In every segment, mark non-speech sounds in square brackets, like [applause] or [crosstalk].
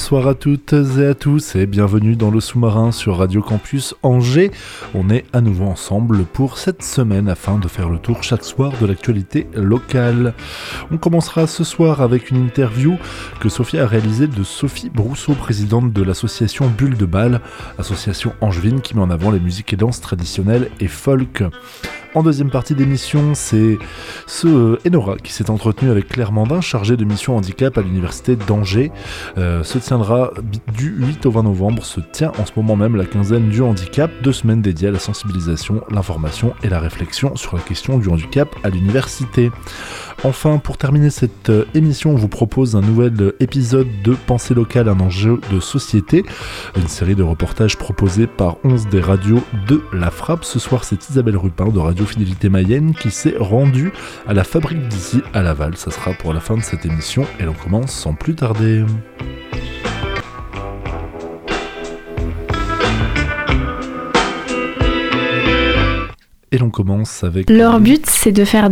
Bonsoir à toutes et à tous et bienvenue dans le sous-marin sur Radio Campus Angers. On est à nouveau ensemble pour cette semaine afin de faire le tour chaque soir de l'actualité locale. On commencera ce soir avec une interview que Sophie a réalisée de Sophie Brousseau, présidente de l'association Bulle de Bâle, association angevine qui met en avant les musiques et danses traditionnelles et folk. En deuxième partie d'émission, c'est ce euh, Enora qui s'est entretenu avec Claire Mandin, chargée de mission handicap à l'université d'Angers. Euh, se tiendra du 8 au 20 novembre, se tient en ce moment même la quinzaine du handicap, deux semaines dédiées à la sensibilisation, l'information et la réflexion sur la question du handicap à l'université. Enfin, pour terminer cette euh, émission, on vous propose un nouvel épisode de Pensée locale, un enjeu de société, une série de reportages proposés par 11 des radios de La Frappe. Ce soir, c'est Isabelle Rupin de Radio Fidélité Mayenne qui s'est rendue à la fabrique d'ici à Laval. Ça sera pour la fin de cette émission et l'on commence sans plus tarder. Et l'on commence avec... Leur but, c'est de faire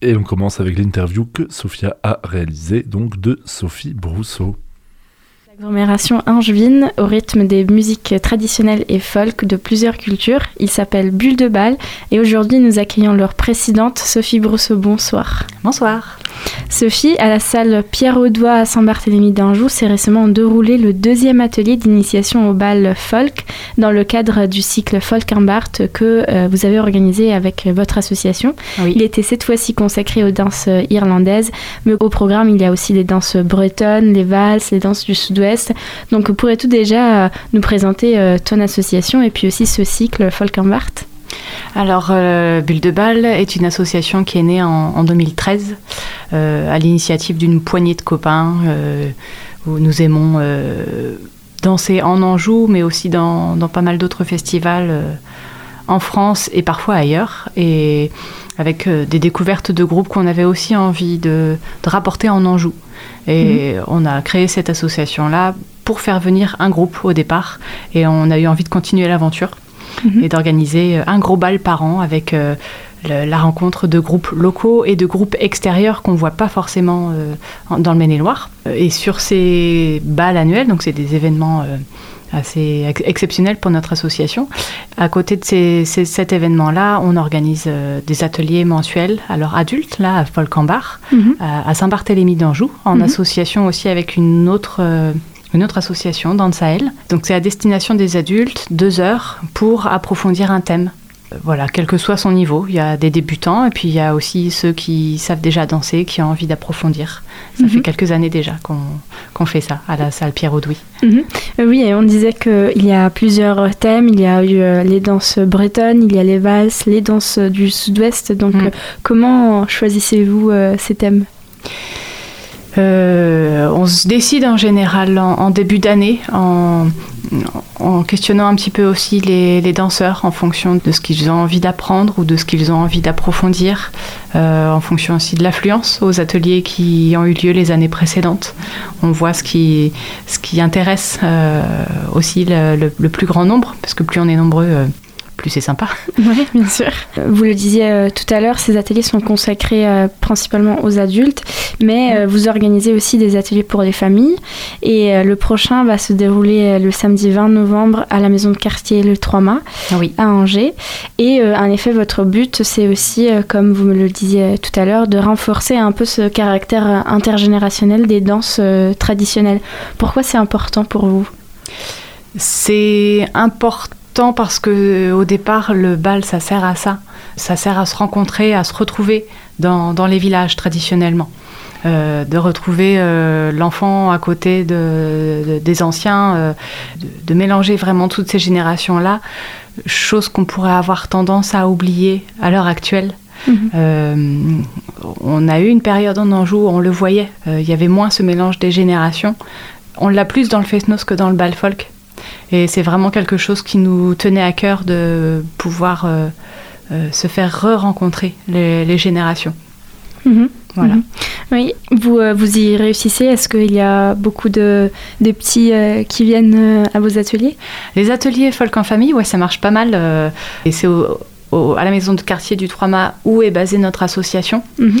et on commence avec l'interview que Sophia a réalisée, donc de Sophie Brousseau. L'agglomération angevine au rythme des musiques traditionnelles et folk de plusieurs cultures. Il s'appelle Bulle de Bâle et aujourd'hui nous accueillons leur présidente Sophie Brousseau. Bonsoir. Bonsoir. Sophie, à la salle Pierre Audois à Saint-Barthélemy d'Anjou, s'est récemment déroulé le deuxième atelier d'initiation au bal folk dans le cadre du cycle Folk Bart que euh, vous avez organisé avec votre association. Il était cette fois-ci consacré aux danses irlandaises, mais au programme il y a aussi les danses bretonnes, les valses, les danses du sud-ouest. Donc pourrais-tu déjà euh, nous présenter euh, ton association et puis aussi ce cycle Folk alors, euh, Bulle de Balle est une association qui est née en, 2013 euh, à l'initiative d'une poignée de copains où nous aimons danser en Anjou, mais aussi dans, pas mal d'autres festivals en France et parfois ailleurs. Et avec des découvertes de groupes qu'on avait aussi envie de, rapporter en Anjou. Et mhm. on a créé cette association-là pour faire venir un groupe au départ. Et on a eu envie de continuer l'aventure. Mhm. et d'organiser euh, un gros bal par an avec euh, la rencontre de groupes locaux et de groupes extérieurs qu'on ne voit pas forcément euh, dans le Maine-et-Loire. Et sur ces balles annuels, donc c'est des événements assez exceptionnels pour notre association. À côté de cet événement-là, on organise des ateliers mensuels, alors adultes, là, à Folcambar, mhm. à, Saint-Barthélemy d'Anjou, en mhm. association aussi avec une autre une autre association dans le Sahel. Donc c'est à destination des adultes, deux heures pour approfondir un thème. Euh, voilà, quel que soit son niveau. Il y a des débutants et puis il y a aussi ceux qui savent déjà danser, qui ont envie d'approfondir. Ça fait mhm. quelques années déjà qu'on fait ça à la salle Pierre Audouy. Mhm. Euh, oui, et on disait qu'il y a plusieurs thèmes. Il y a eu euh, les danses bretonnes, il y a les valses, les danses du sud-ouest. Donc mhm. comment choisissez-vous ces thèmes? On se décide en général en, début d'année en, questionnant un petit peu aussi les, danseurs en fonction de ce qu'ils ont envie d'apprendre ou de ce qu'ils ont envie d'approfondir, euh, en fonction aussi de l'affluence aux ateliers qui ont eu lieu les années précédentes. On voit ce qui, ce qui intéresse euh, aussi le, plus grand nombre, parce que plus on est nombreux, plus c'est sympa. [laughs] Oui, bien sûr. Vous le disiez euh, tout à l'heure, ces ateliers sont consacrés euh, principalement aux adultes, mais euh, vous organisez aussi des ateliers pour les familles. Et le prochain va se dérouler le samedi 20 novembre à la maison de quartier Le 3 Mâts à Angers. Et en effet, votre but, c'est aussi, comme vous me le disiez tout à l'heure, de renforcer un peu ce caractère intergénérationnel des danses traditionnelles. Pourquoi c'est important pour vous? C'est important parce que au départ, le bal, ça sert à ça. Ça sert à se rencontrer, à se retrouver dans, les villages traditionnellement. Euh, de retrouver euh, l'enfant à côté de, des anciens, euh, de, mélanger vraiment toutes ces générations-là, chose qu'on pourrait avoir tendance à oublier à l'heure actuelle. Mhm. on a eu une période en Anjou où on le voyait, il y avait moins ce mélange des générations. On l'a plus dans le fest que dans le bal folk. Et c'est vraiment quelque chose qui nous tenait à cœur de pouvoir euh, euh, se faire re-rencontrer les, les générations. Mhm. Voilà. Mhm. Oui, vous, euh, vous y réussissez Est-ce qu'il y a beaucoup de, de petits euh, qui viennent euh, à vos ateliers? Les ateliers folk en famille, ouais, ça marche pas mal. et c'est au- au- à la maison de quartier du Trois-Mâts où est basée notre association. Mhm.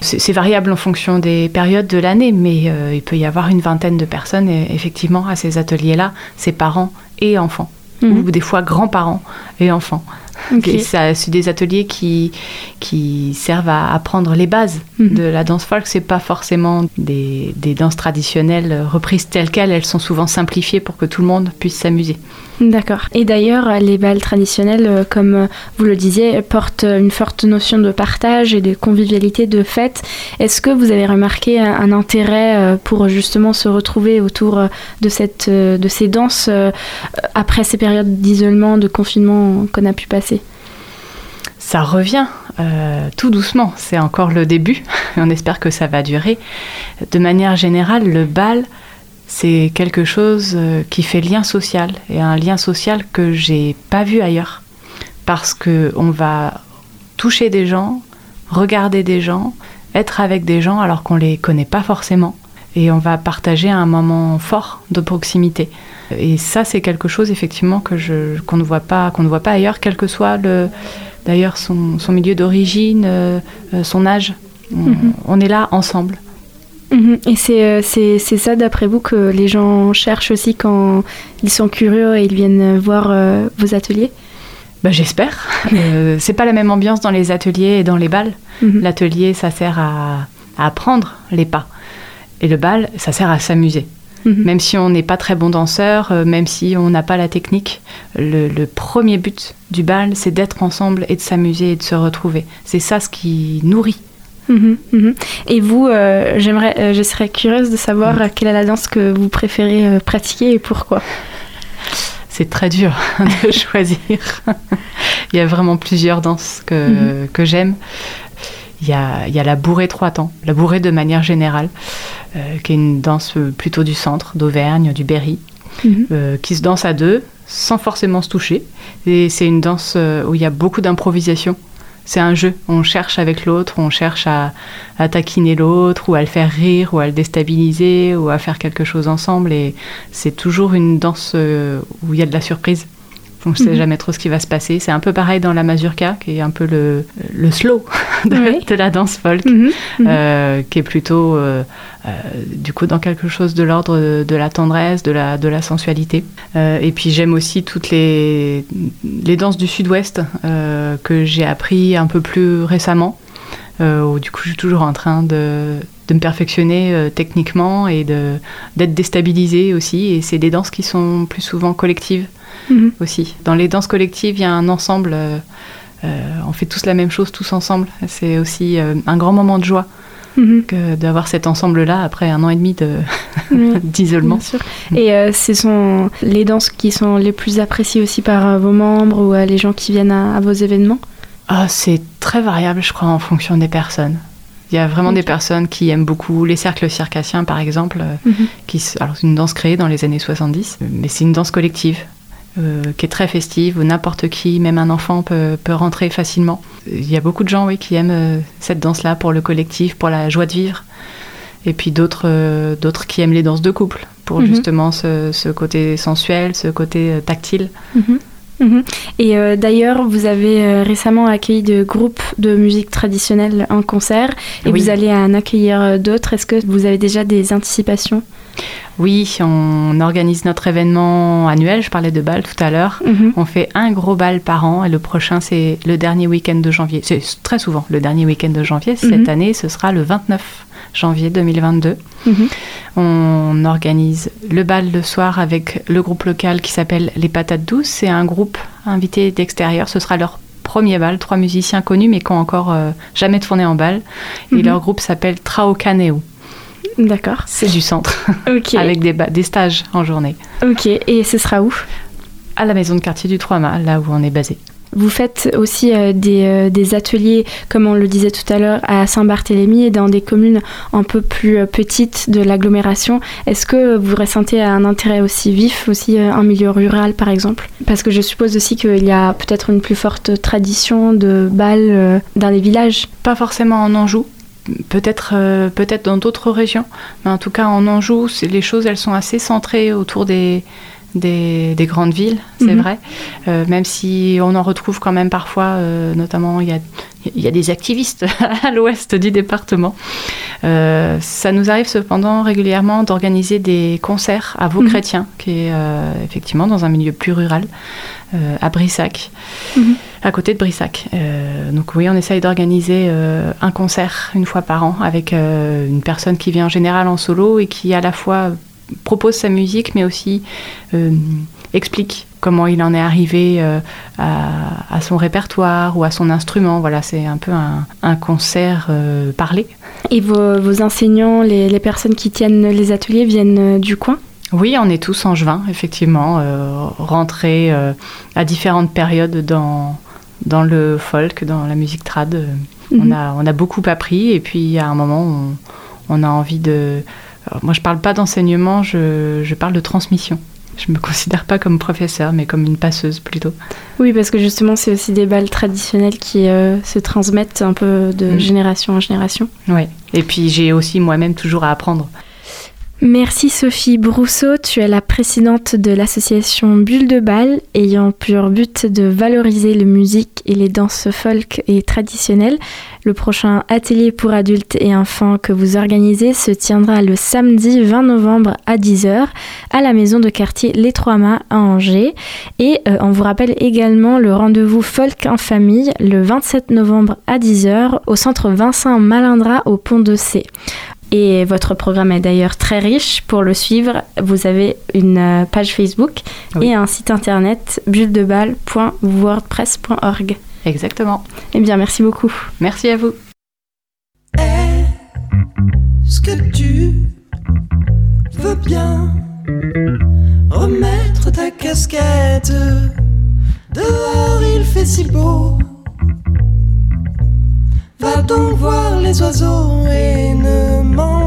C'est variable en fonction des périodes de l'année, mais euh, il peut y avoir une vingtaine de personnes et- effectivement à ces ateliers-là, c'est parents et enfants, Mhm. ou des fois grands-parents et enfants. Ok. Et ça, C'est des ateliers qui, qui servent à apprendre les bases Mhm. de la danse folk. C'est pas forcément des, des danses traditionnelles reprises telles quelles. Elles sont souvent simplifiées pour que tout le monde puisse s'amuser. D'accord. Et d'ailleurs, les balles traditionnelles, euh, comme euh, vous le disiez, portent euh, une forte notion de partage et de convivialité, de fête. Est-ce que vous avez remarqué un, intérêt pour justement se retrouver autour de, cette, de ces danses après ces périodes d'isolement, de confinement qu'on a pu passer? Ça revient euh, tout doucement. C'est encore le début. [laughs] On espère que ça va durer. De manière générale, le bal, c'est quelque chose euh, qui fait lien social et un lien social que j'ai pas vu ailleurs. Parce que on va toucher des gens, regarder des gens, être avec des gens alors qu'on les connaît pas forcément. Et on va partager un moment fort de proximité. Et ça, c'est quelque chose effectivement que ne voit qu'on ne voit pas ailleurs, quel que soit le d'ailleurs son, son milieu d'origine, euh, euh, son âge. On, Mhm. on est là ensemble. Mhm. Et c'est euh, c'est- c'est ça, d'après vous, que les gens cherchent aussi quand ils sont curieux et ils viennent voir euh, vos ateliers? Bah, J'espère. [laughs] Euh, c'est pas la même ambiance dans les ateliers et dans les balles. Mhm. L'atelier, ça sert à, à apprendre les pas. Et le bal, ça sert à s'amuser. Mhm. Même si on n'est pas très bon danseur, euh, même si on n'a pas la technique, le, le premier but du bal, c'est d'être ensemble et de s'amuser et de se retrouver. C'est ça ce qui nourrit. Mhm, mhm. Et vous, euh, j'aimerais, euh, je serais curieuse de savoir quelle est la danse que vous préférez pratiquer et pourquoi? C'est très dur [laughs] de [laughs] choisir. Il y a vraiment plusieurs danses que, que j'aime. Il y, a, il y a la bourrée trois temps, la bourrée de manière générale, euh, qui est une danse euh, plutôt du centre, d'Auvergne, du Berry, Mhm. euh, qui se danse à deux, sans forcément se toucher. Et c'est une danse où il y a beaucoup d'improvisation. C'est un jeu. On cherche avec l'autre, on cherche à, à taquiner l'autre, ou à le faire rire, ou à le déstabiliser, ou à faire quelque chose ensemble. Et c'est toujours une danse où il y a de la surprise. On ne sait Mhm. jamais trop ce qui va se passer. C'est un peu pareil dans la mazurka, qui est un peu le, le slow [laughs] de, Oui. de la danse folk Mhm, mhm. euh, qui est plutôt euh, euh, du coup dans quelque chose de l'ordre de, la tendresse, de la, de la sensualité. Et puis j'aime aussi toutes les, les danses du sud-ouest que j'ai appris un peu plus récemment. Où du coup je suis toujours en train de, de me perfectionner euh, techniquement et de- d'être déstabilisée aussi. Et c'est des danses qui sont plus souvent collectives Mhm. aussi. Dans les danses collectives, il y a un ensemble. euh, euh, on fait tous la même chose, tous ensemble. C'est aussi euh, un grand moment de joie que d'avoir cet ensemble-là après un an et demi de- [laughs] [laughs] d'isolement. sûr. Et euh, ce sont les danses qui sont les plus appréciées aussi par vos membres ou les gens qui viennent à, à vos événements? Ah, c'est très variable, je crois, en fonction des personnes. Il y a vraiment des personnes qui aiment beaucoup les cercles circassiens, par exemple, Mhm. qui, alors c'est une danse créée dans les années 70, mais c'est une danse collective euh, qui est très festive où n'importe qui, même un enfant, peut, peut rentrer facilement. Il y a beaucoup de gens, oui, qui aiment euh, cette danse-là pour le collectif, pour la joie de vivre, et puis d'autres, euh, d'autres qui aiment les danses de couple pour Mhm. justement ce, ce côté sensuel, ce côté tactile. Mhm. Mhm. Et euh, d'ailleurs, vous avez euh, récemment accueilli de groupes de musique traditionnelle en concert et Oui. vous allez en accueillir euh, d'autres. Est-ce que vous avez déjà des anticipations? Oui, on organise notre événement annuel. Je parlais de bal tout à l'heure. Mhm. On fait un gros bal par an et le prochain, c'est le dernier week-end de janvier. C'est très souvent le dernier week-end de janvier. Cette Mhm. année, ce sera le 29 janvier 2022. Mhm. On organise le bal le soir avec le groupe local qui s'appelle Les Patates Douces. C'est un groupe invité d'extérieur. Ce sera leur premier bal. Trois musiciens connus mais qui ont encore euh, jamais tourné en bal. Et leur groupe s'appelle Traokaneu. D'accord. C'est du centre [laughs] Ok. avec des, des stages en journée. Ok. Et ce sera où? À la maison de quartier du Trois-Mâts, là où on est basé. Vous faites aussi des, des, ateliers, comme on le disait tout à l'heure, à Saint-Barthélemy et dans des communes un peu plus petites de l'agglomération. Est-ce que vous ressentez un intérêt aussi vif, aussi un milieu rural par exemple? Parce que je suppose aussi qu'il y a peut-être une plus forte tradition de bal dans les villages. Pas forcément en Anjou, peut-être euh, peut-être dans d'autres régions, mais en tout cas en Anjou, les choses elles sont assez centrées autour des, des, grandes villes, c'est mhm. vrai. Euh, même si on en retrouve quand même parfois, euh, notamment il y a, y a, des activistes [laughs] à l'ouest du département. ça nous arrive cependant régulièrement d'organiser des concerts à vos mhm. chrétiens, qui est effectivement dans un milieu plus rural, à Brissac. Mhm à côté de Brissac. Euh, donc oui, on essaye d'organiser euh, un concert une fois par an avec euh, une personne qui vient en général en solo et qui à la fois propose sa musique mais aussi explique comment il en est arrivé à, son répertoire ou à son instrument. Voilà, c'est un peu un, concert parlé. Et vos, enseignants, les, les, personnes qui tiennent les ateliers viennent du coin? Oui, on est tous en juin, effectivement, rentrés à différentes périodes dans, dans le folk, dans la musique trad. Euh, on, mhm. a, on a beaucoup appris et puis à un moment, on, on a envie de... moi, je parle pas d'enseignement, je, je, parle de transmission. Je me considère pas comme professeur, mais comme une passeuse plutôt. Oui, parce que justement, c'est aussi des balles traditionnelles qui euh, se transmettent un peu de mhm. génération en génération. Oui, et puis j'ai aussi moi-même toujours à apprendre. Merci Sophie Brousseau, tu es la présidente de l'association Bulle de Bal, ayant pour but de valoriser la musique et les danses folk et traditionnelles. Le prochain atelier pour adultes et enfants que vous organisez se tiendra le samedi 20 novembre à 10h à la maison de quartier Les Trois Mâts à Angers. Et euh, on vous rappelle également le rendez-vous folk en famille le 27 novembre à 10h au centre Vincent Malindra au Pont de C. Et votre programme est d'ailleurs très riche. Pour le suivre, vous avez une euh, page Facebook et un site internet bulledeballe.wordpress.org. Exactement. Eh bien, merci beaucoup. Merci à vous. Est-ce que tu veux bien remettre ta casquette Dehors, il fait si beau. Va donc voir les oiseaux et ne m'embête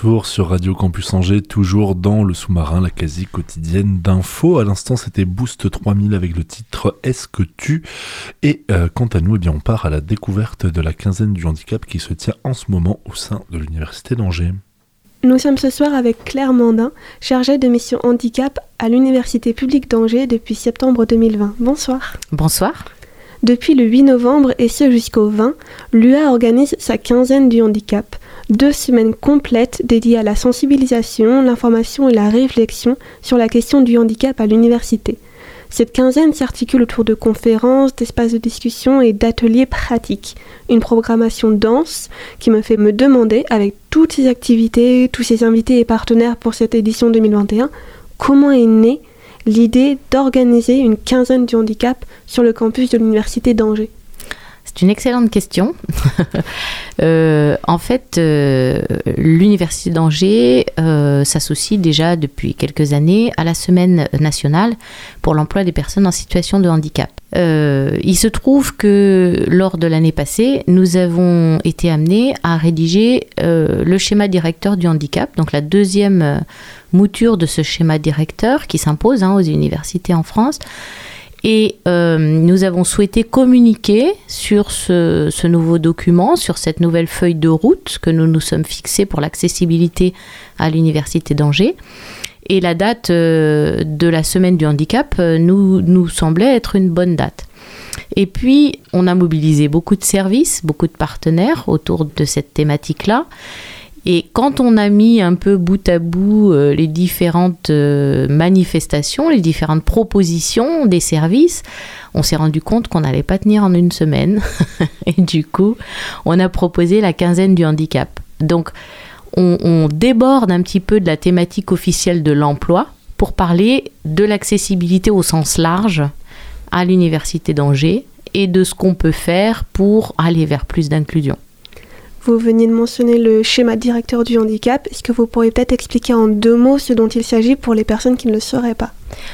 retour sur Radio Campus Angers, toujours dans le sous-marin, la quasi quotidienne d'infos. À l'instant, c'était Boost 3000 avec le titre Est-ce que tu? Et euh, quant à nous, eh bien, on part à la découverte de la quinzaine du handicap qui se tient en ce moment au sein de l'Université d'Angers. Nous sommes ce soir avec Claire Mandin, chargée de mission handicap à l'Université publique d'Angers depuis septembre 2020. Bonsoir. Bonsoir. Depuis le 8 novembre et ce jusqu'au 20, l'UA organise sa quinzaine du handicap. Deux semaines complètes dédiées à la sensibilisation, l'information et la réflexion sur la question du handicap à l'université. Cette quinzaine s'articule autour de conférences, d'espaces de discussion et d'ateliers pratiques. Une programmation dense qui me fait me demander, avec toutes ces activités, tous ces invités et partenaires pour cette édition 2021, comment est née l'idée d'organiser une quinzaine du handicap sur le campus de l'Université d'Angers. C'est une excellente question. [laughs] Euh, en fait, euh, l'Université d'Angers euh, s'associe déjà depuis quelques années à la Semaine nationale pour l'emploi des personnes en situation de handicap. il se trouve que lors de l'année passée, nous avons été amenés à rédiger le schéma directeur du handicap, donc la deuxième mouture de ce schéma directeur qui s'impose hein, aux universités en France. Et euh, nous avons souhaité communiquer sur ce, nouveau document, sur cette nouvelle feuille de route que nous nous sommes fixés pour l'accessibilité à l'Université d'Angers. Et la date euh, de la semaine du handicap euh, nous, nous semblait être une bonne date. Et puis, on a mobilisé beaucoup de services, beaucoup de partenaires autour de cette thématique-là. Et quand on a mis un peu bout à bout euh, les différentes euh, manifestations, les différentes propositions des services, on s'est rendu compte qu'on n'allait pas tenir en une semaine. [laughs] et du coup, on a proposé la quinzaine du handicap. Donc, on, on déborde un petit peu de la thématique officielle de l'emploi pour parler de l'accessibilité au sens large à l'Université d'Angers et de ce qu'on peut faire pour aller vers plus d'inclusion. Vous veniez de mentionner le schéma directeur du handicap. Est-ce que vous pourriez peut-être expliquer en deux mots ce dont il s'agit pour les personnes qui ne le sauraient pas?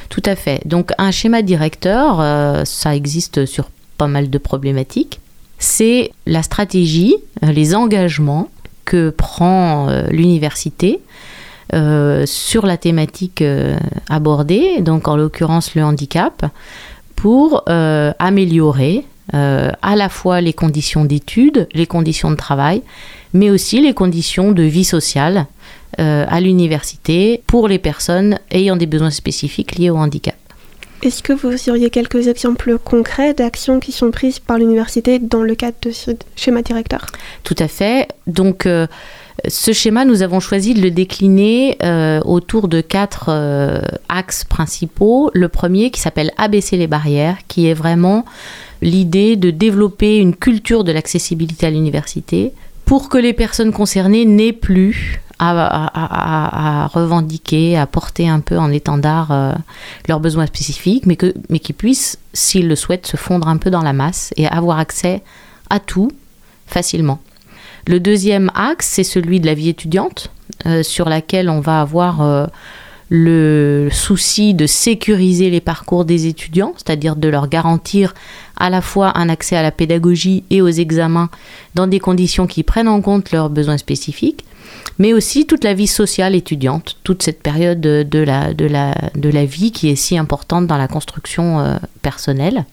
Tout à fait. Donc un schéma directeur, euh, ça existe sur pas mal de problématiques. C'est la stratégie, euh, les engagements que prend euh, l'université sur la thématique abordée, donc en l'occurrence le handicap, pour améliorer euh, à la fois les conditions d'études, les conditions de travail, mais aussi les conditions de vie sociale euh, à l'université pour les personnes ayant des besoins spécifiques liés au handicap. Est-ce que vous auriez quelques exemples concrets d'actions qui sont prises par l'université dans le cadre de ce schéma directeur? Tout à fait. Donc, euh, ce schéma, nous avons choisi de le décliner autour de quatre axes principaux. Le premier qui s'appelle Abaisser les barrières, qui est vraiment l'idée de développer une culture de l'accessibilité à l'université pour que les personnes concernées n'aient plus à, revendiquer, à porter un peu en étendard euh, leurs besoins spécifiques, mais, que, mais qu'ils puissent, s'ils le souhaitent, se fondre un peu dans la masse et avoir accès à tout facilement. Le deuxième axe, c'est celui de la vie étudiante, euh, sur laquelle on va avoir euh, le souci de sécuriser les parcours des étudiants, c'est-à-dire de leur garantir à la fois un accès à la pédagogie et aux examens dans des conditions qui prennent en compte leurs besoins spécifiques, mais aussi toute la vie sociale étudiante, toute cette période de la, de la, de la vie qui est si importante dans la construction euh, personnelle.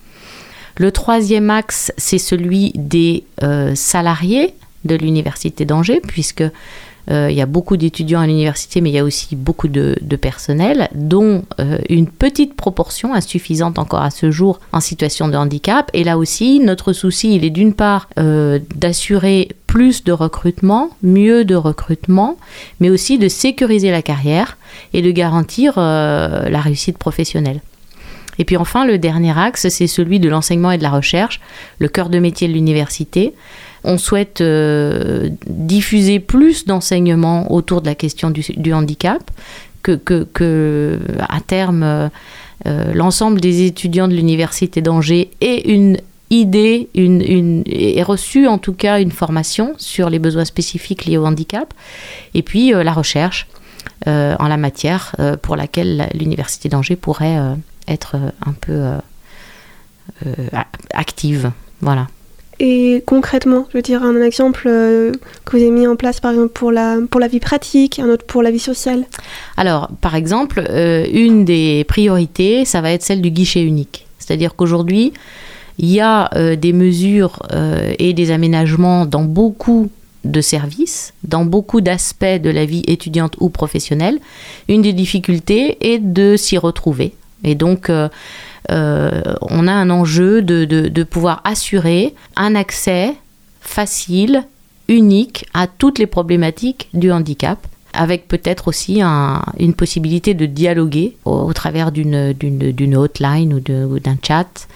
Le troisième axe, c'est celui des euh, salariés de l'Université d'Angers, puisque Euh, il y a beaucoup d'étudiants à l'université, mais il y a aussi beaucoup de, personnel, dont euh, une petite proportion, insuffisante encore à ce jour, en situation de handicap. Et là aussi, notre souci, il est d'une part euh, d'assurer plus de recrutement, mieux de recrutement, mais aussi de sécuriser la carrière et de garantir la réussite professionnelle. Et puis enfin, le dernier axe, c'est celui de l'enseignement et de la recherche, le cœur de métier de l'université. On souhaite euh, diffuser plus d'enseignements autour de la question du, handicap, que, à terme, euh, l'ensemble des étudiants de l'université d'Angers aient une idée, une, une, reçu en tout cas une formation sur les besoins spécifiques liés au handicap, et puis euh, la recherche euh, en la matière euh, pour laquelle l'université d'Angers pourrait être un peu active. Voilà. Et concrètement, je veux dire un exemple euh, que vous avez mis en place par exemple pour la, pour la vie pratique, un autre pour la vie sociale Alors, par exemple, euh, une des priorités, ça va être celle du guichet unique. C'est-à-dire qu'aujourd'hui, il y a euh, des mesures et des aménagements dans beaucoup de services, dans beaucoup d'aspects de la vie étudiante ou professionnelle. Une des difficultés est de s'y retrouver. Et donc, on a un enjeu de, de, pouvoir assurer un accès facile, unique à toutes les problématiques du handicap avec peut-être aussi un, une possibilité de dialoguer au, au travers d'une hotline ou d'un chat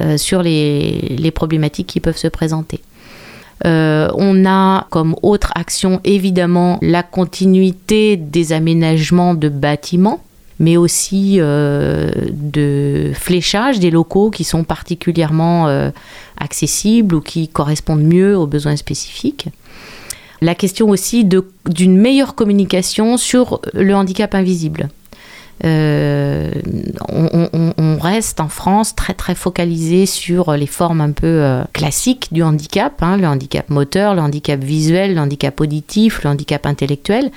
euh, sur les, les, problématiques qui peuvent se présenter. Euh, on a comme autre action évidemment la continuité des aménagements de bâtiments mais aussi euh, de fléchage des locaux qui sont particulièrement euh, accessibles ou qui correspondent mieux aux besoins spécifiques. La question aussi d'une meilleure communication sur le handicap invisible. Euh, on, reste en France très très focalisé sur les formes un peu euh, classiques du handicap, hein, le handicap moteur, le handicap visuel, le handicap auditif, le handicap intellectuel.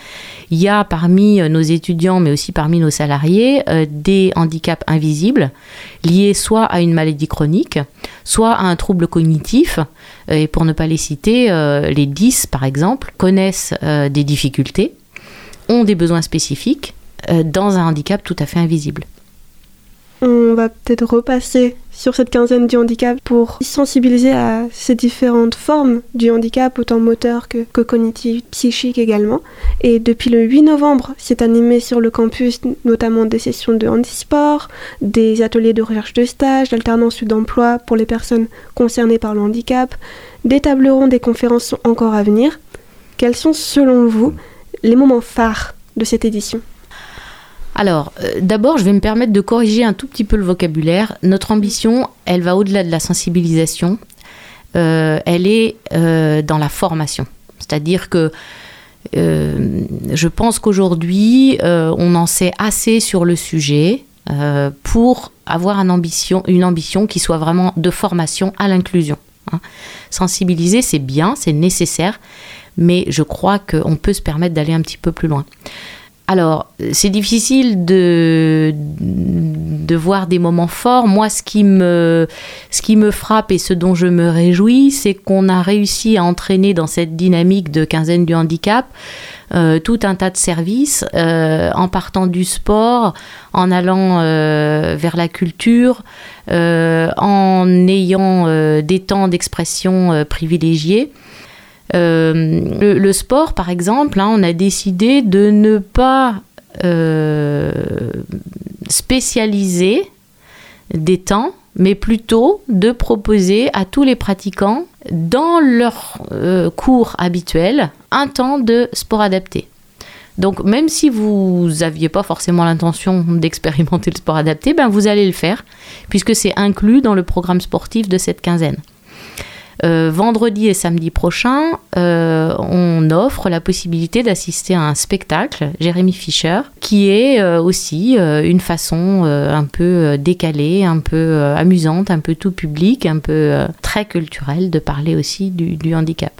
Il y a parmi euh, nos étudiants, mais aussi parmi nos salariés, des handicaps invisibles liés soit à une maladie chronique, soit à un trouble cognitif. Et pour ne pas les citer, les 10 par exemple connaissent des difficultés, ont des besoins spécifiques dans un handicap tout à fait invisible. On va peut-être repasser sur cette quinzaine du handicap pour sensibiliser à ces différentes formes du handicap, autant moteur que, que cognitif, psychique également. Et depuis le 8 novembre, c'est animé sur le campus notamment des sessions de handisport, des ateliers de recherche de stage, d'alternance ou d'emploi pour les personnes concernées par le handicap. Des tables rondes, des conférences sont encore à venir. Quels sont selon vous les moments phares de cette édition? Alors, euh, d'abord, je vais me permettre de corriger un tout petit peu le vocabulaire. Notre ambition, elle va au-delà de la sensibilisation. Euh, elle est euh, dans la formation. C'est-à-dire que je pense qu'aujourd'hui, on en sait assez sur le sujet pour avoir une ambition, une ambition qui soit vraiment de formation à l'inclusion. Hein. Sensibiliser, c'est bien, c'est nécessaire, mais je crois qu'on peut se permettre d'aller un petit peu plus loin. Alors, c'est difficile de, voir des moments forts. Moi, ce qui, me, ce qui me frappe et ce dont je me réjouis, c'est qu'on a réussi à entraîner dans cette dynamique de quinzaine du handicap euh, tout un tas de services, euh, en partant du sport, en allant euh, vers la culture, en ayant des temps d'expression privilégiés. Euh, le, sport, par exemple, hein, on a décidé de ne pas euh, spécialiser des temps, mais plutôt de proposer à tous les pratiquants, dans leur euh, cours habituel, un temps de sport adapté. Donc même si vous n'aviez pas forcément l'intention d'expérimenter le sport adapté, ben vous allez le faire, puisque c'est inclus dans le programme sportif de cette quinzaine. Euh, vendredi et samedi prochain, euh, on offre la possibilité d'assister à un spectacle, Jérémy Fischer, qui est euh, aussi une façon un peu décalée, un peu amusante, un peu tout public, un peu très culturelle de parler aussi du, handicap.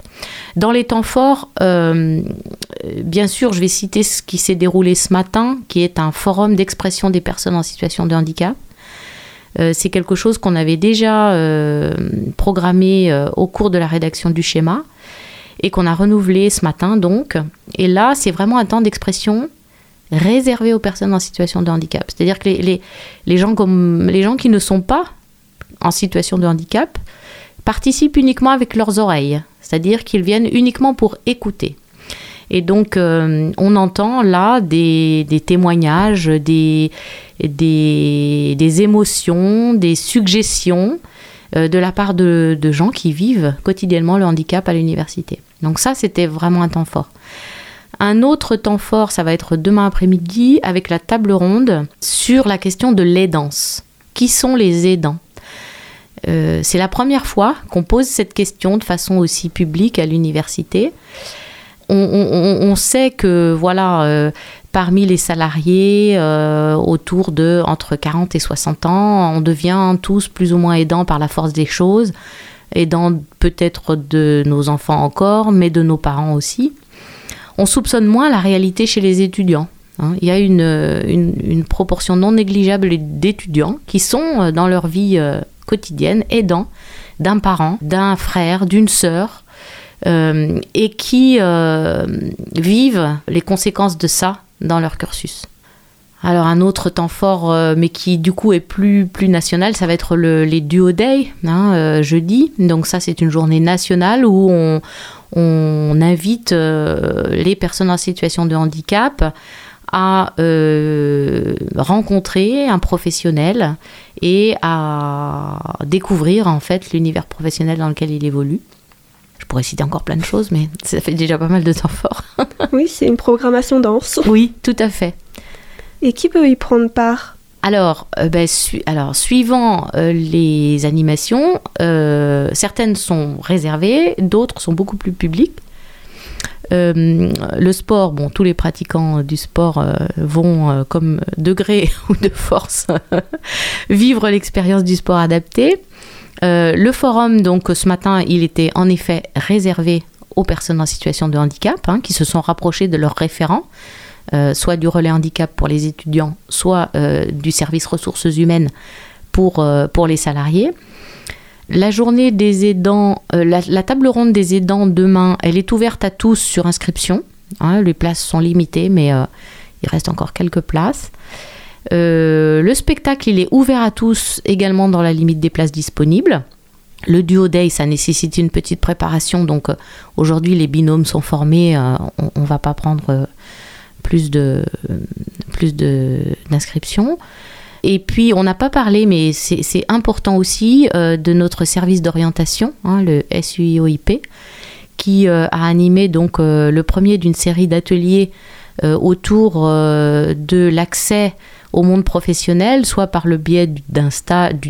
Dans les temps forts, bien sûr, je vais citer ce qui s'est déroulé ce matin, qui est un forum d'expression des personnes en situation de handicap. Euh, c'est quelque chose qu'on avait déjà euh, programmé euh, au cours de la rédaction du schéma. et qu'on a renouvelé ce matin donc. Et là, c'est vraiment un temps d'expression réservé aux personnes en situation de handicap. C'est-à-dire que les, les, gens comme, les gens qui ne sont pas en situation de handicap participent uniquement avec leurs oreilles, c'est-à-dire qu'ils viennent uniquement pour écouter. Et donc, euh, on entend là des, témoignages, des, des, des, émotions, des suggestions euh, de la part de, de, gens qui vivent quotidiennement le handicap à l'université. Donc ça, c'était vraiment un temps fort. Un autre temps fort, ça va être demain après-midi avec la table ronde sur la question de l'aidance. Qui sont les aidants? Euh, C'est la première fois qu'on pose cette question de façon aussi publique à l'université. On, sait que voilà, euh, parmi les salariés euh, autour de entre 40 et 60 ans, on devient tous plus ou moins aidants par la force des choses, aidants peut-être de nos enfants encore, mais de nos parents aussi on soupçonne moins la réalité chez les étudiants. Hein. Il y a une, proportion non négligeable d'étudiants qui sont euh, dans leur vie quotidienne aidants d'un parent, d'un frère, d'une sœur, euh, et qui vivent les conséquences de ça dans leur cursus. Alors un autre temps fort, mais qui du coup est plus, plus national, ça va être le, les Duo Day, hein, jeudi. Donc ça c'est une journée nationale où on, invite euh, les personnes en situation de handicap à euh, rencontrer un professionnel et à découvrir en fait l'univers professionnel dans lequel il évolue. Pourrais citer encore plein de choses, mais ça fait déjà pas mal de temps fort. [laughs] oui, c'est une programmation dense. Oui, tout à fait. Et qui peut y prendre part? Alors, euh, ben, alors, suivant euh, les animations, euh, certaines sont réservées, d'autres sont beaucoup plus publiques. le sport, bon, tous les pratiquants du sport vont, comme degré [laughs] ou de force, [laughs] vivre l'expérience du sport adapté. Le forum, donc, ce matin, il était en effet réservé aux personnes en situation de handicap, hein, qui se sont rapprochées de leurs référents. Euh, soit du relais handicap pour les étudiants, soit euh, du service ressources humaines pour, euh, pour les salariés. La journée des aidants, la, table ronde des aidants demain, elle est ouverte à tous sur inscription. Hein, les places sont limitées, mais il reste encore quelques places. Le spectacle, il est ouvert à tous également dans la limite des places disponibles. Le duo day, ça nécessite une petite préparation, donc aujourd'hui les binômes sont formés, on ne va pas prendre plus de plus d'inscriptions. Et puis, on n'a pas parlé, mais c'est important aussi, euh, de notre service d'orientation, hein, le SUIOIP, qui euh, a animé donc euh, le premier d'une série d'ateliers autour de l'accès au monde professionnel, soit par le biais d'un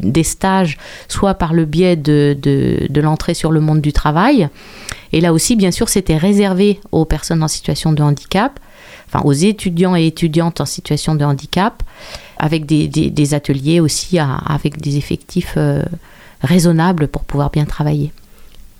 des stages, soit par le biais de, l'entrée sur le monde du travail. Et là aussi, bien sûr, c'était réservé aux personnes en situation de handicap enfin aux étudiants et étudiantes en situation de handicap, avec des, des, ateliers aussi avec des effectifs euh, raisonnables pour pouvoir bien travailler.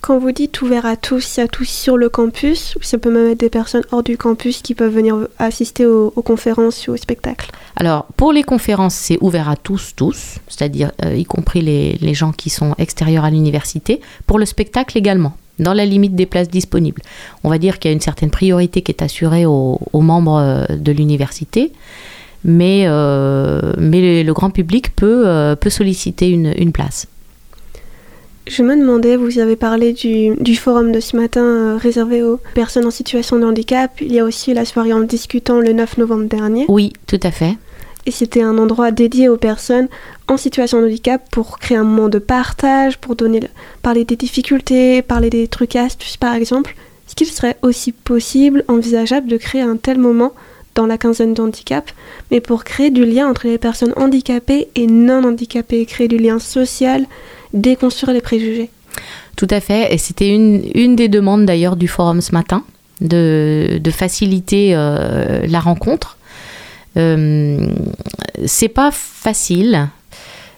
Quand vous dites ouvert à tous, à tous sur le campus, ça peut même être des personnes hors du campus qui peuvent venir assister aux, conférences ou aux spectacles Alors, pour les conférences, c'est ouvert à tous, tous, c'est-à-dire euh, y compris les, gens qui sont extérieurs à l'université. Pour le spectacle également dans la limite des places disponibles. On va dire qu'il y a une certaine priorité qui est assurée aux, membres euh, de l'université, mais, euh, le, grand public peut solliciter une, place. Je me demandais, vous avez parlé du, du forum de ce matin réservé aux personnes en situation de handicap. Il y a aussi la soirée en discutant le 9 novembre dernier. Oui, tout à fait et c'était un endroit dédié aux personnes en situation de handicap pour créer un moment de partage, pour donner, parler des difficultés, parler des trucs astuces par exemple. Est-ce qu'il serait aussi possible, envisageable de créer un tel moment dans la quinzaine de handicap, mais pour créer du lien entre les personnes handicapées et non handicapées, créer du lien social, déconstruire les préjugés. Tout à fait, et c'était une, une des demandes d'ailleurs du forum ce matin, de, de faciliter euh, la rencontre. Euh, c'est pas facile.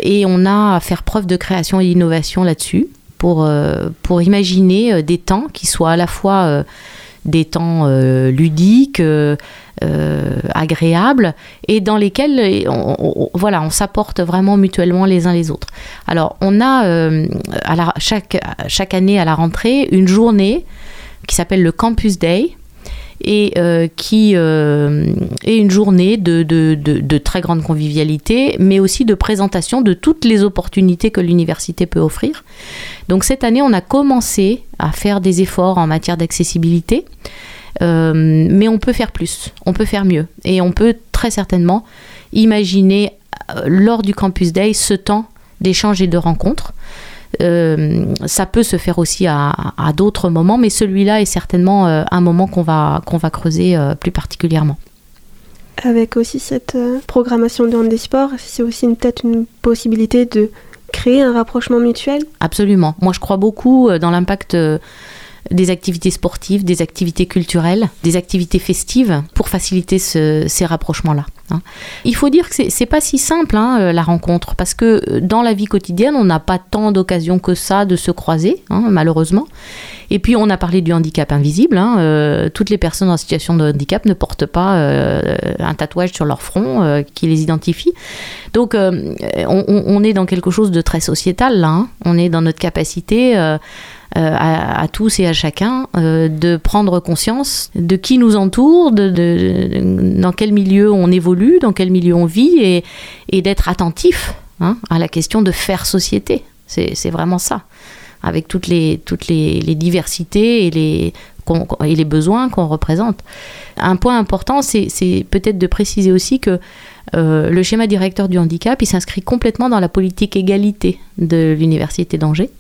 Et on a à faire preuve de création et d'innovation là-dessus pour, euh, pour imaginer des temps qui soient à la fois des temps ludiques, agréables et dans lesquels on, voilà, on s'apporte vraiment mutuellement les uns les autres. Alors, on a à chaque, chaque année à la rentrée une journée qui s'appelle le Campus Day et euh, qui euh, est une journée de, de, de, très grande convivialité, mais aussi de présentation de toutes les opportunités que l'université peut offrir. Donc cette année, on a commencé à faire des efforts en matière d'accessibilité, euh, mais on peut faire plus, on peut faire mieux, et on peut très certainement imaginer lors du Campus Day ce temps d'échange et de rencontres. Euh, ça peut se faire aussi à, à d'autres moments, mais celui-là est certainement euh, un moment qu'on va, qu'on va creuser euh, plus particulièrement. Avec aussi cette programmation de handisport, c'est aussi peut-être une possibilité de créer un rapprochement mutuel? Absolument. Moi, je crois beaucoup dans l'impact des activités sportives, des activités culturelles, des activités festives pour faciliter ce, ces rapprochements-là. Hein. Il faut dire que c'est pas si simple hein, euh, la rencontre parce que euh, dans la vie quotidienne, on n'a pas tant d'occasions que ça de se croiser, hein, malheureusement. Et puis on a parlé du handicap invisible. Euh, toutes les personnes en situation de handicap ne portent pas un tatouage sur leur front qui les identifie. Donc on, on, est dans quelque chose de très sociétal là. On est dans notre capacité. Euh, à, tous et à chacun euh, de prendre conscience de qui nous entoure, dans quel milieu on évolue, dans quel milieu on vit et, d'être attentif hein, à la question de faire société. C'est vraiment ça avec toutes les, diversités et les, et les besoins qu'on représente. Un point important, c'est peut-être de préciser aussi que euh, le schéma directeur du handicap, il s'inscrit complètement dans la politique égalité de l'Université d'Angers.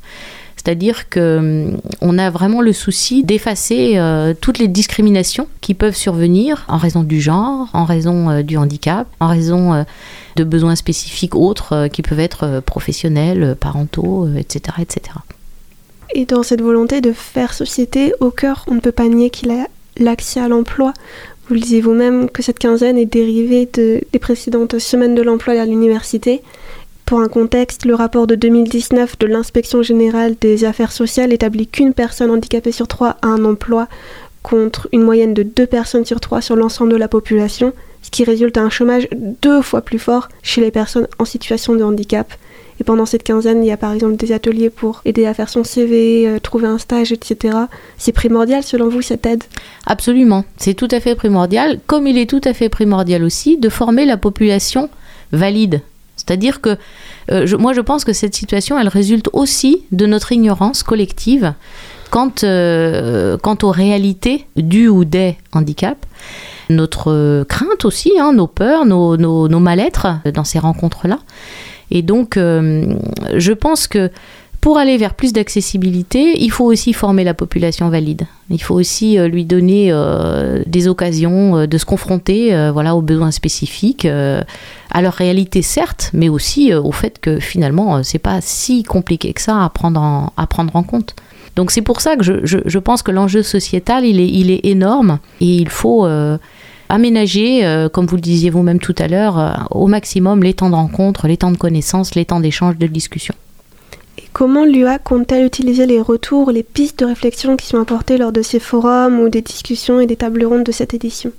C'est-à-dire qu'on hum, a vraiment le souci d'effacer euh, toutes les discriminations qui peuvent survenir en raison du genre, en raison euh, du handicap, en raison euh, de besoins spécifiques autres qui peuvent être professionnels, parentaux, etc., etc. Et dans cette volonté de faire société, au cœur, on ne peut pas nier qu'il a l'accès à l'emploi. Vous le disiez vous-même que cette quinzaine est dérivée de, des précédentes semaines de l'emploi à l'université. Pour un contexte, le rapport de 2019 de l'inspection générale des affaires sociales établit qu'une personne handicapée sur trois a un emploi contre une moyenne de deux personnes sur trois sur l'ensemble de la population, ce qui résulte à un chômage deux fois plus fort chez les personnes en situation de handicap. Et pendant cette quinzaine, il y a par exemple des ateliers pour aider à faire son CV, euh, trouver un stage, etc. C'est primordial selon vous cette aide? Absolument, c'est tout à fait primordial, comme il est tout à fait primordial aussi de former la population valide c'est-à-dire que euh, moi, je pense que cette situation, elle résulte aussi de notre ignorance collective quant, euh, quant aux réalités du ou des handicaps. Notre euh, crainte aussi, hein, nos peurs, nos, mal-être dans ces rencontres-là. Et donc, euh, je pense que pour aller vers plus d'accessibilité, il faut aussi former la population valide. Il faut aussi lui donner des occasions de se confronter voilà, aux besoins spécifiques, à leur réalité certes, mais aussi euh, au fait que finalement, c'est pas si compliqué que ça à prendre en, à prendre en compte. Donc c'est pour ça que je, je, pense que l'enjeu sociétal, il est, il est énorme et il faut aménager, euh, comme vous le disiez vous-même tout à l'heure, euh, au maximum les temps de rencontre, les temps de connaissance, les temps d'échange, de discussion. Et comment l'UA compte-t-elle utiliser les retours, les pistes de réflexion qui sont apportées lors de ces forums ou des discussions et des tables rondes de cette édition?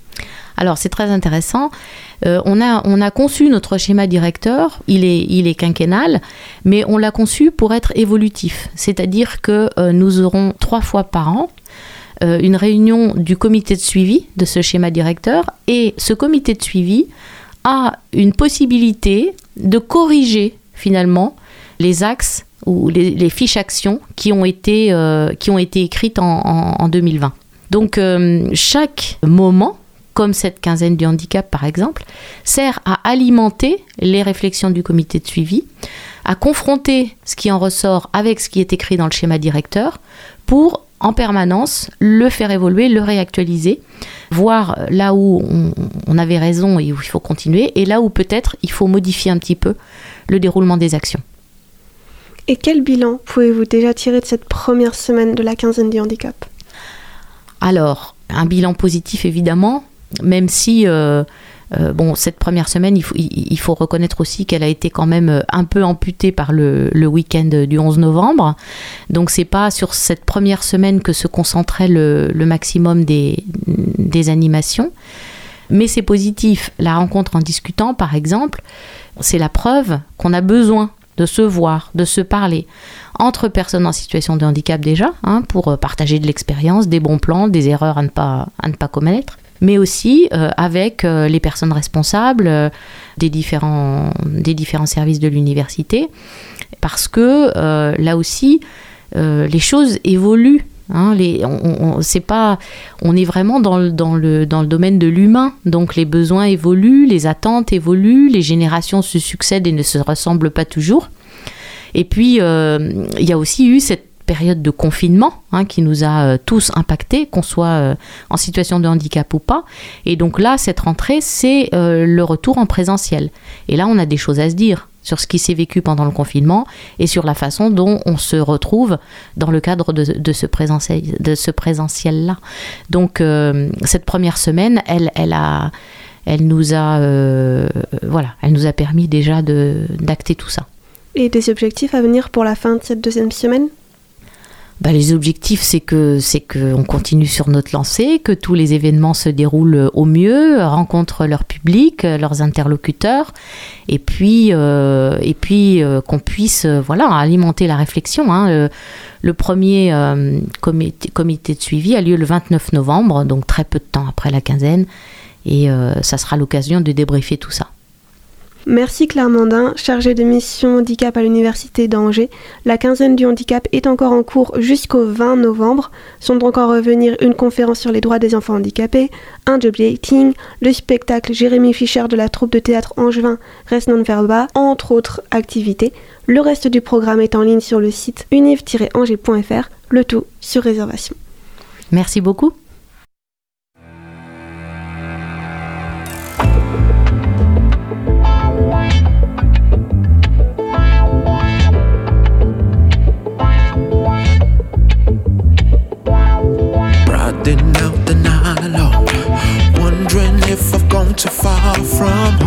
Alors c'est très intéressant. Euh, on, a, on a conçu notre schéma directeur, il est, quinquennal, mais on l'a conçu pour être évolutif. C'est-à-dire que euh, nous aurons trois fois par an euh, une réunion du comité de suivi de ce schéma directeur et ce comité de suivi a une possibilité de corriger finalement les axes ou les, fiches actions qui ont été, écrites en, en, en 2020. Donc chaque moment comme cette quinzaine du handicap par exemple, sert à alimenter les réflexions du comité de suivi, à confronter ce qui en ressort avec ce qui est écrit dans le schéma directeur pour en permanence le faire évoluer, le réactualiser, voir là où on, on avait raison et où il faut continuer, et là où peut-être il faut modifier un petit peu le déroulement des actions. Et quel bilan pouvez-vous déjà tirer de cette première semaine de la quinzaine du handicap Alors, un bilan positif évidemment, même si euh, euh, bon, cette première semaine, il faut, reconnaître aussi qu'elle a été quand même euh, un peu amputée par le, week-end du 11 novembre. Donc c'est pas sur cette première semaine que se concentrait le, maximum des, des animations. Mais c'est positif. La rencontre en discutant, par exemple, c'est la preuve qu'on a besoin de se voir, de se parler. entre personnes en situation de handicap déjà, hein, pour partager de l'expérience, des bons plans, des erreurs à ne pas, à ne pas commettre mais aussi avec les personnes responsables des, différents, des différents services de l'université, parce que là aussi, les choses évoluent Hein, on, pas, on est vraiment dans le, dans le, dans le domaine de l'humain, donc les besoins évoluent, les attentes évoluent, les générations se succèdent et ne se ressemblent pas toujours. Et puis, euh, il y a aussi eu cette période de confinement hein, qui nous a euh, tous impactés, qu'on soit euh, en situation de handicap ou pas. Et donc là, cette rentrée, c'est le retour en présentiel. Et là, on a des choses à se dire sur ce qui s'est vécu pendant le confinement et sur la façon dont on se retrouve dans le cadre de, ce présentiel de ce présentiel là donc euh, cette première semaine elle elle a elle nous a euh, voilà elle nous a permis déjà d'acter tout ça et des objectifs à venir pour la fin de cette deuxième semaine? Bah, les objectifs, c'est que c'est qu'on continue sur notre lancée, que tous les événements se déroulent au mieux, rencontrent leur public, leurs interlocuteurs, et puis euh, et puis euh, qu'on puisse euh, voilà alimenter la réflexion. Hein. Le, premier comité, comité de suivi a lieu le 29 novembre, donc très peu de temps après la quinzaine, et ça sera l'occasion de débriefer tout ça. Merci Claire Mandin, chargée de mission handicap à l'Université d'Angers. La quinzaine du handicap est encore en cours jusqu'au 20 novembre. Sont encore à revenir une conférence sur les droits des enfants handicapés, un job dating, le spectacle Jérémy Fischer de la troupe de théâtre Angevin Reste non verba, entre autres activités. Le reste du programme est en ligne sur le site univ-angers.fr, le tout sur réservation. Merci beaucoup. Acting out the night alone. Wondering if I've gone too far from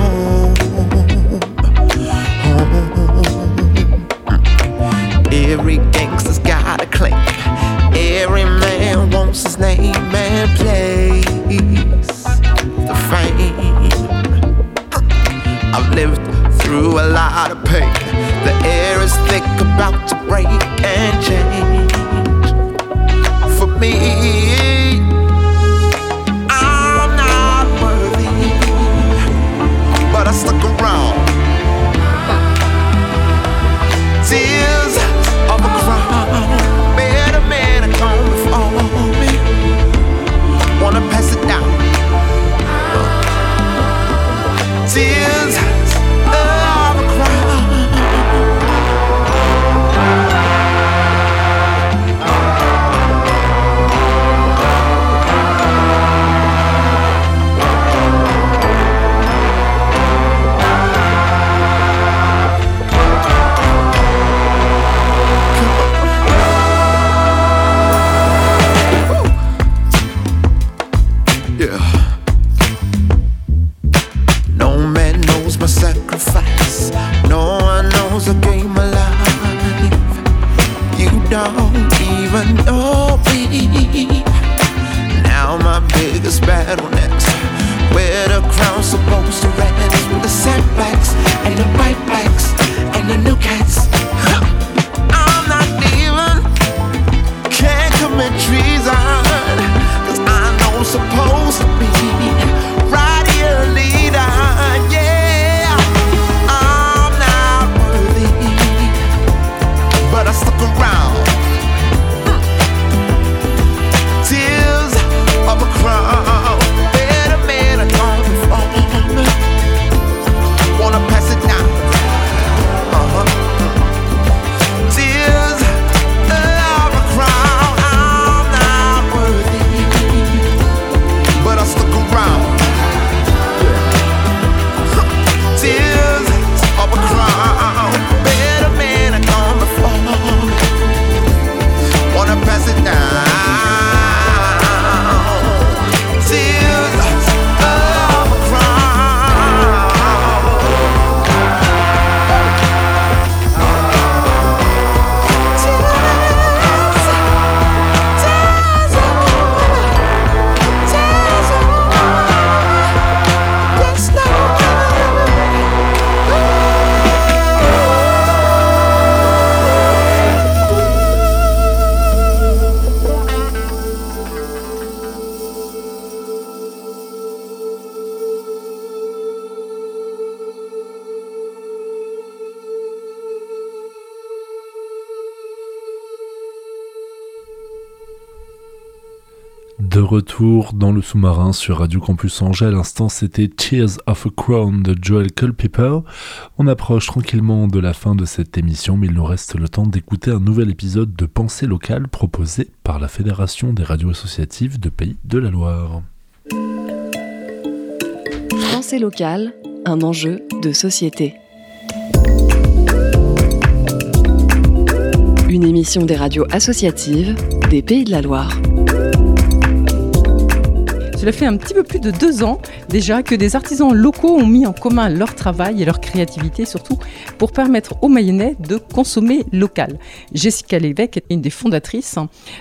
next? Where to De retour dans le sous-marin sur Radio Campus Angers, à l'instant c'était Tears of a Crown de Joel Culpepper. On approche tranquillement de la fin de cette émission, mais il nous reste le temps d'écouter un nouvel épisode de Pensée locale proposé par la Fédération des radios associatives de Pays de la Loire. Pensée locale, un enjeu de société. Une émission des radios associatives des Pays de la Loire. Cela fait un petit peu plus de deux ans déjà que des artisans locaux ont mis en commun leur travail et leur créativité surtout pour permettre aux Mayennais de consommer local. Jessica Lévesque est une des fondatrices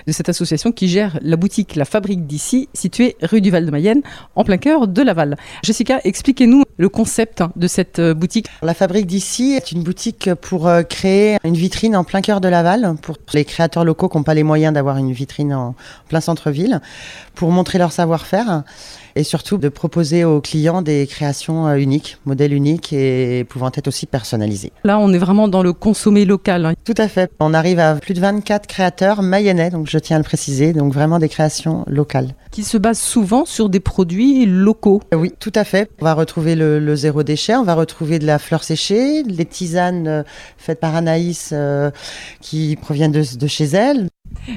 de cette association qui gère la boutique La Fabrique d'ici, située rue du Val-de-Mayenne, en plein cœur de Laval. Jessica, expliquez-nous le concept de cette euh, boutique. La Fabrique d'ici est une boutique pour euh, créer une vitrine en plein cœur de Laval pour les créateurs locaux qui n'ont pas les moyens d'avoir une vitrine en plein centre-ville, pour montrer leur savoir-faire et surtout de proposer aux clients des créations euh, uniques, modèles uniques et pouvant être aussi personnalisés. Là, on est vraiment dans le consommer local. hein. Tout à fait. On arrive à plus de 24 créateurs mayennais, donc je tiens à le préciser, donc vraiment des créations locales. Qui se basent souvent sur des produits locaux. Oui, tout à fait. On va retrouver le, le zéro déchet, on va retrouver de la fleur séchée, les tisanes euh, faites par Anaïs euh, qui proviennent de, de chez elle.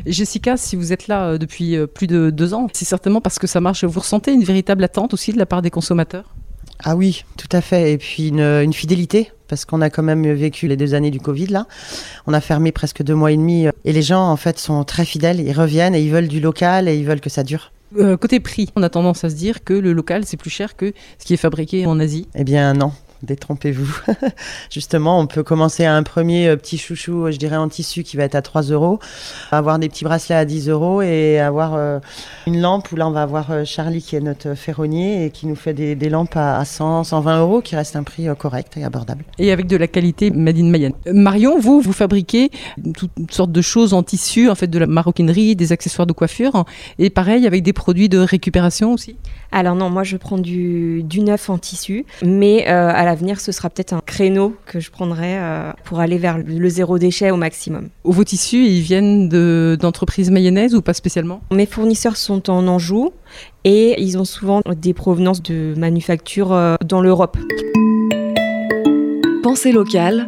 Jessica, si vous êtes là euh, depuis euh, plus de deux ans, c'est certainement parce que ça marche. Vous ressentez une véritable attente aussi de la part des consommateurs? Ah oui, tout à fait. Et puis une, une fidélité, parce qu'on a quand même vécu les deux années du Covid là. On a fermé presque deux mois et demi euh, et les gens en fait sont très fidèles. Ils reviennent et ils veulent du local et ils veulent que ça dure. Euh, Côté prix, on a tendance à se dire que le local c'est plus cher que ce qui est fabriqué en Asie. Eh bien non. Détrompez-vous. [laughs] Justement, on peut commencer à un premier euh, petit chouchou, euh, je dirais en tissu, qui va être à 3 euros, avoir des petits bracelets à 10 euros et avoir euh, une lampe où là on va avoir Charlie qui est notre ferronnier et qui nous fait des, des lampes à, à 100, 120 euros, qui reste un prix correct et abordable. Et avec de la qualité made in Mayenne. Marion, vous, vous fabriquez toutes sortes de choses en tissu, en fait de la maroquinerie, des accessoires de coiffure, et pareil avec des produits de récupération aussi? Alors non, moi je prends du, du neuf en tissu, mais euh, à l'avenir ce sera peut-être un créneau que je prendrai euh, pour aller vers le zéro déchet au maximum. Vos tissus, ils viennent de- d'entreprises mayonnaises ou pas spécialement? Mes fournisseurs sont en Anjou et ils ont souvent des provenances de manufactures euh, dans l'Europe. Pensée locale,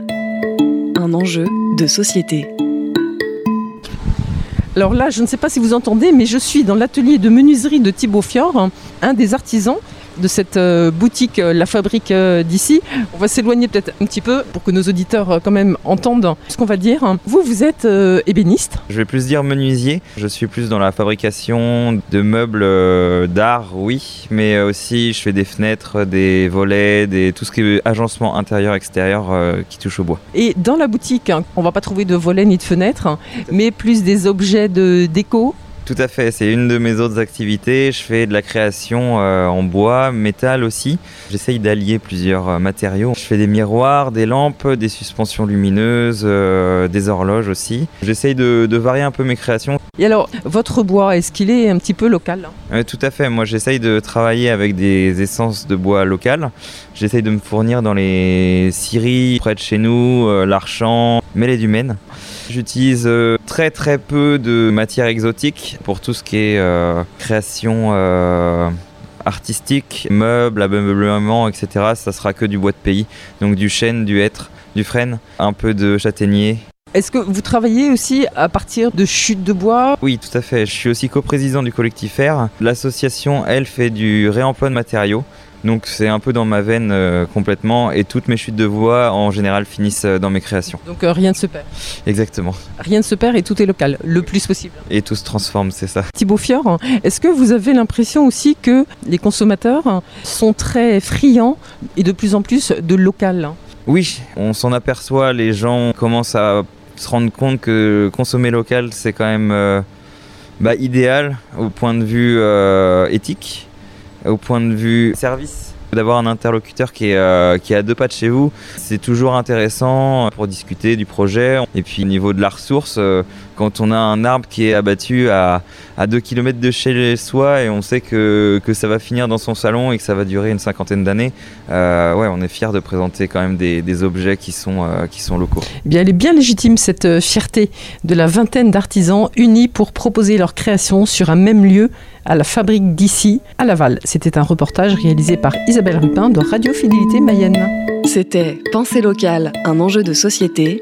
un enjeu de société. Alors là, je ne sais pas si vous entendez, mais je suis dans l'atelier de menuiserie de Thibaut Fior, un des artisans de cette euh, boutique euh, La Fabrique euh, d'ici. On va s'éloigner peut-être un petit peu pour que nos auditeurs quand même entendent ce qu'on va dire. Vous, vous êtes ébéniste. Je vais plus dire menuisier. Je suis plus dans la fabrication de meubles d'art, oui, mais aussi je fais des fenêtres, des volets, des tout ce qui est agencement intérieur-extérieur euh, qui touche au bois. Et dans la boutique, hein, on va pas trouver de volets ni de fenêtres, mais plus des objets de déco. Tout à fait, c'est une de mes autres activités. Je fais de la création euh, en bois, métal aussi. J'essaye d'allier plusieurs euh, matériaux. Je fais des miroirs, des lampes, des suspensions lumineuses, euh, des horloges aussi. J'essaye de, de varier un peu mes créations. Et alors, votre bois, est-ce qu'il est un petit peu local? Hein tout à fait. Moi, j'essaye de travailler avec des essences de bois locales. J'essaye de me fournir dans les scieries près de chez nous, l'Archamp, Mêlée du Maine. J'utilise euh, très très peu de matières exotiques pour tout ce qui est euh, création euh, artistique, meubles, ameublement, etc. Ça sera que du bois de pays. Donc du chêne, du hêtre, du frêne, un peu de châtaignier. Est-ce que vous travaillez aussi à partir de chutes de bois? Oui, tout à fait. Je suis aussi coprésident du collectif R. L'association, elle, fait du réemploi de matériaux. Donc c'est un peu dans ma veine euh, complètement et toutes mes chutes de bois en général finissent euh, dans mes créations. Donc euh, rien ne se perd. Exactement. Rien ne se perd et tout est local, le plus possible. Et tout se transforme, c'est ça. Thibaut Fior, est-ce que vous avez l'impression aussi que les consommateurs sont très friands et de plus en plus de local? Oui, on s'en aperçoit, les gens commencent à se rendre compte que consommer local c'est quand même bah, idéal au point de vue éthique, au point de vue service. D'avoir un interlocuteur qui est, euh, qui est à deux pas de chez vous, c'est toujours intéressant pour discuter du projet. Et puis au niveau de la ressource, euh, quand on a un arbre qui est abattu à, à 2 km de chez soi et on sait que, que, ça va finir dans son salon et que ça va durer une cinquantaine d'années, euh, ouais, on est fier de présenter quand même des, des objets qui sont, euh, qui sont locaux. Eh bien, elle est bien légitime cette euh, fierté de la vingtaine d'artisans unis pour proposer leur création sur un même lieu à la fabrique d'ici, à Laval. C'était un reportage réalisé par Isabelle Rupin de Radio Fidélité Mayenne. C'était Pensée locale, un enjeu de société.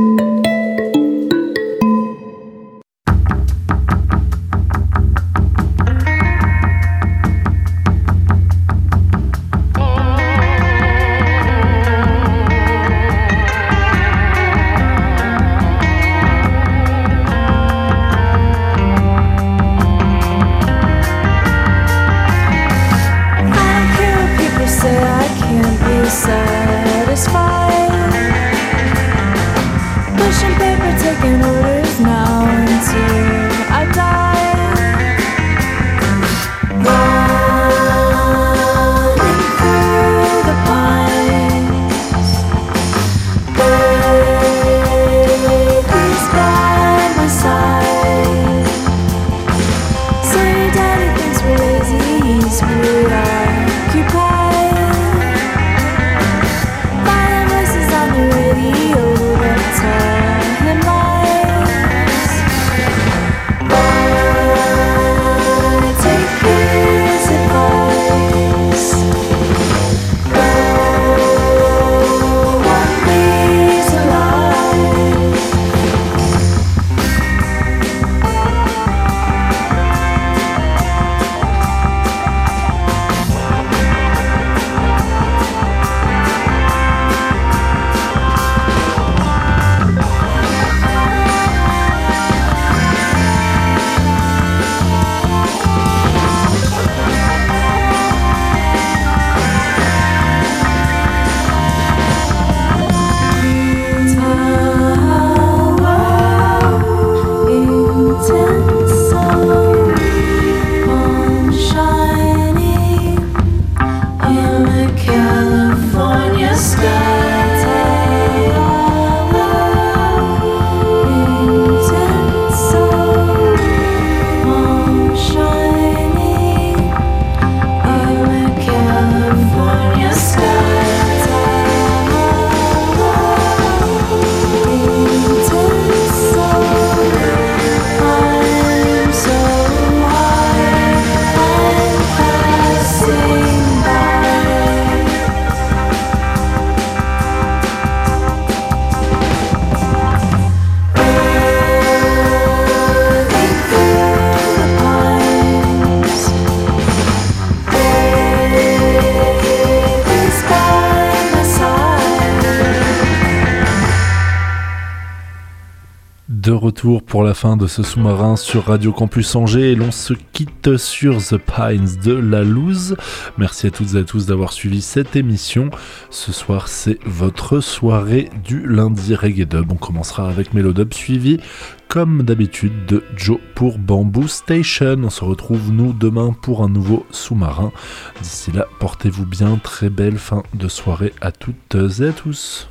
Pour la fin de ce sous-marin sur Radio Campus Angers et l'on se quitte sur The Pines de la Louse. Merci à toutes et à tous d'avoir suivi cette émission. Ce soir, c'est votre soirée du lundi reggae dub. On commencera avec Melodub suivi comme d'habitude de Joe pour Bamboo Station. On se retrouve nous demain pour un nouveau sous-marin. D'ici là, portez-vous bien. Très belle fin de soirée à toutes et à tous.